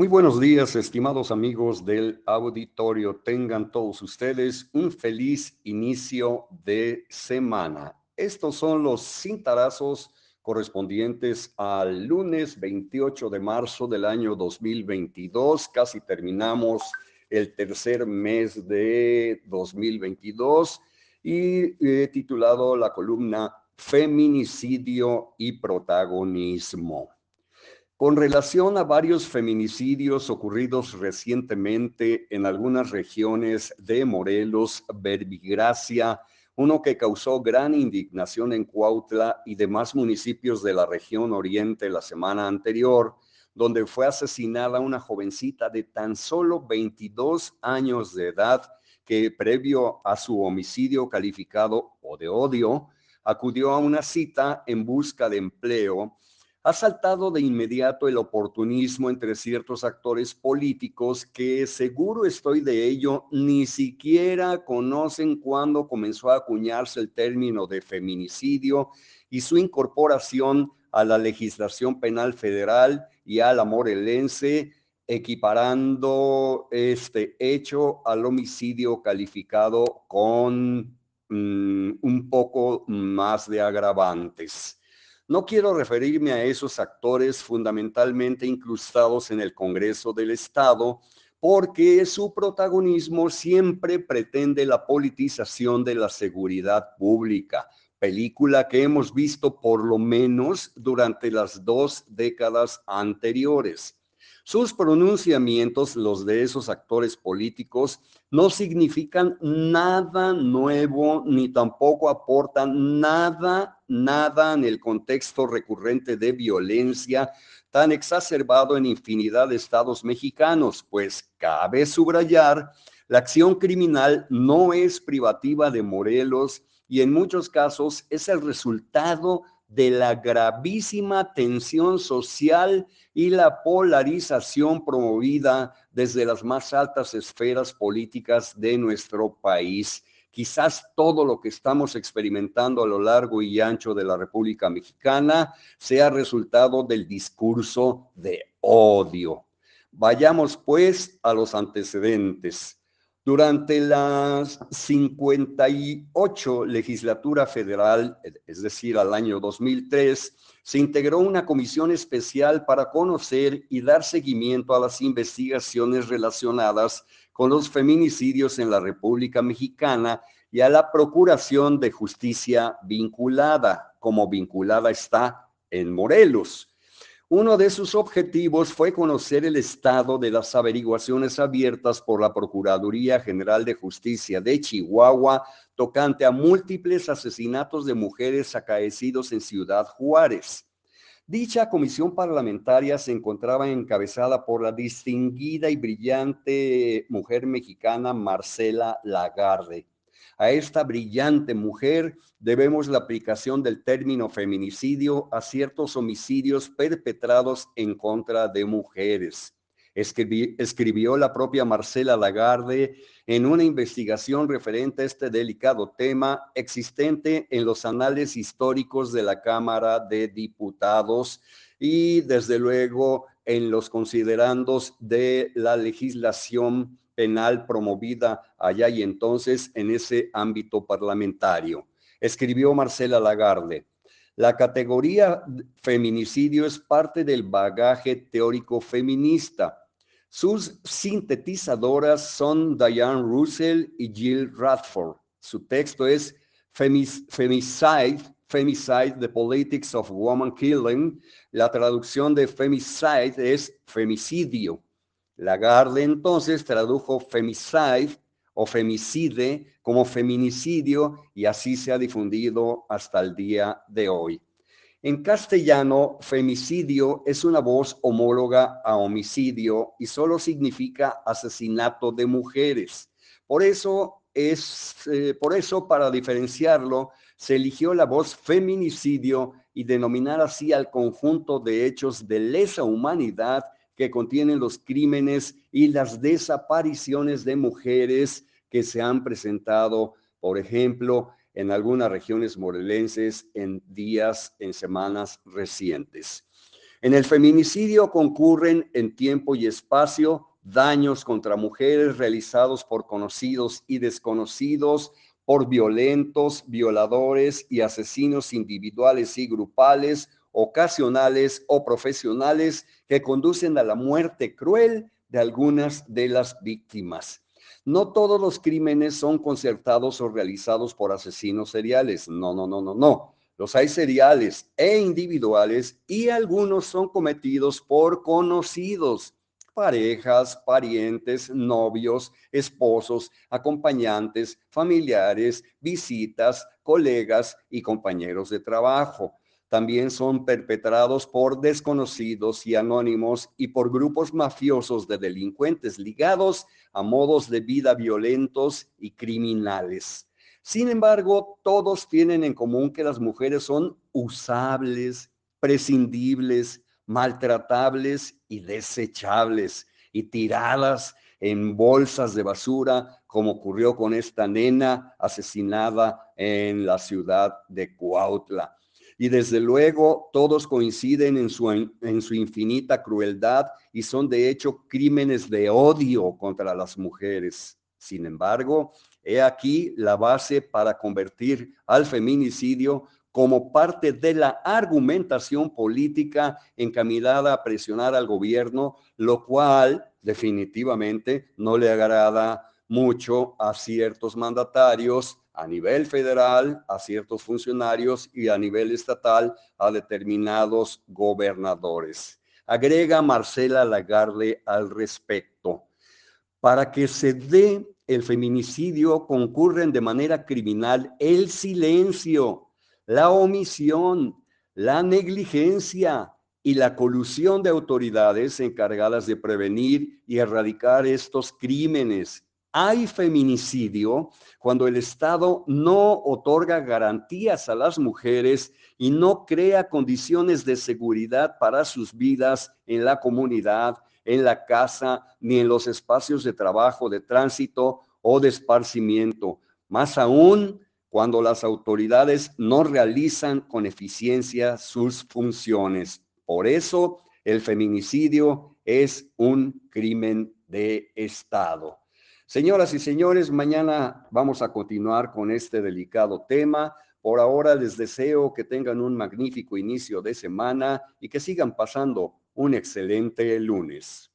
Muy buenos días, estimados amigos del auditorio. Tengan todos ustedes un feliz inicio de semana. Estos son los cintarazos correspondientes al lunes 28 de marzo del año 2022. Casi terminamos el tercer mes de 2022 y he titulado la columna Feminicidio y Protagonismo. Con relación a varios feminicidios ocurridos recientemente en algunas regiones de Morelos, Verbigracia, uno que causó gran indignación en Cuautla y demás municipios de la región oriente la semana anterior, donde fue asesinada una jovencita de tan solo 22 años de edad que previo a su homicidio calificado o de odio, acudió a una cita en busca de empleo ha saltado de inmediato el oportunismo entre ciertos actores políticos que, seguro estoy de ello, ni siquiera conocen cuándo comenzó a acuñarse el término de feminicidio y su incorporación a la legislación penal federal y a la morelense, equiparando este hecho al homicidio calificado con mm, un poco más de agravantes. No quiero referirme a esos actores fundamentalmente incrustados en el Congreso del Estado, porque su protagonismo siempre pretende la politización de la seguridad pública, película que hemos visto por lo menos durante las dos décadas anteriores. Sus pronunciamientos, los de esos actores políticos, no significan nada nuevo ni tampoco aportan nada, nada en el contexto recurrente de violencia tan exacerbado en infinidad de estados mexicanos, pues cabe subrayar, la acción criminal no es privativa de Morelos y en muchos casos es el resultado de la gravísima tensión social y la polarización promovida desde las más altas esferas políticas de nuestro país. Quizás todo lo que estamos experimentando a lo largo y ancho de la República Mexicana sea resultado del discurso de odio. Vayamos pues a los antecedentes. Durante la 58 legislatura federal, es decir, al año 2003, se integró una comisión especial para conocer y dar seguimiento a las investigaciones relacionadas con los feminicidios en la República Mexicana y a la procuración de justicia vinculada, como vinculada está en Morelos. Uno de sus objetivos fue conocer el estado de las averiguaciones abiertas por la Procuraduría General de Justicia de Chihuahua tocante a múltiples asesinatos de mujeres acaecidos en Ciudad Juárez. Dicha comisión parlamentaria se encontraba encabezada por la distinguida y brillante mujer mexicana Marcela Lagarde. A esta brillante mujer debemos la aplicación del término feminicidio a ciertos homicidios perpetrados en contra de mujeres. escribió la propia Marcela Lagarde en una investigación referente a este delicado tema existente en los anales históricos de la Cámara de Diputados y desde luego en los considerandos de la legislación penal promovida allá y entonces en ese ámbito parlamentario. Escribió Marcela Lagarde, la categoría feminicidio es parte del bagaje teórico feminista. Sus sintetizadoras son Diane Russell y Jill Radford. Su texto es Femicide, Femicide, The Politics of Woman Killing. La traducción de Femicide es femicidio. Lagarde entonces tradujo femicide o femicide como feminicidio y así se ha difundido hasta el día de hoy. En castellano, femicidio es una voz homóloga a homicidio y solo significa asesinato de mujeres. Por eso es, eh, por eso para diferenciarlo, se eligió la voz feminicidio y denominar así al conjunto de hechos de lesa humanidad que contienen los crímenes y las desapariciones de mujeres que se han presentado, por ejemplo, en algunas regiones morelenses en días, en semanas recientes. En el feminicidio concurren en tiempo y espacio daños contra mujeres realizados por conocidos y desconocidos, por violentos, violadores y asesinos individuales y grupales, ocasionales o profesionales que conducen a la muerte cruel de algunas de las víctimas. No todos los crímenes son concertados o realizados por asesinos seriales. No, no, no, no, no. Los hay seriales e individuales y algunos son cometidos por conocidos, parejas, parientes, novios, esposos, acompañantes, familiares, visitas, colegas y compañeros de trabajo. También son perpetrados por desconocidos y anónimos y por grupos mafiosos de delincuentes ligados a modos de vida violentos y criminales. Sin embargo, todos tienen en común que las mujeres son usables, prescindibles, maltratables y desechables y tiradas en bolsas de basura, como ocurrió con esta nena asesinada en la ciudad de Cuautla. Y desde luego todos coinciden en su, en su infinita crueldad y son de hecho crímenes de odio contra las mujeres. Sin embargo, he aquí la base para convertir al feminicidio como parte de la argumentación política encaminada a presionar al gobierno, lo cual definitivamente no le agrada mucho a ciertos mandatarios a nivel federal, a ciertos funcionarios y a nivel estatal a determinados gobernadores. Agrega Marcela Lagarde al respecto. Para que se dé el feminicidio concurren de manera criminal el silencio, la omisión, la negligencia y la colusión de autoridades encargadas de prevenir y erradicar estos crímenes. Hay feminicidio cuando el Estado no otorga garantías a las mujeres y no crea condiciones de seguridad para sus vidas en la comunidad, en la casa, ni en los espacios de trabajo, de tránsito o de esparcimiento. Más aún cuando las autoridades no realizan con eficiencia sus funciones. Por eso el feminicidio es un crimen de Estado. Señoras y señores, mañana vamos a continuar con este delicado tema. Por ahora les deseo que tengan un magnífico inicio de semana y que sigan pasando un excelente lunes.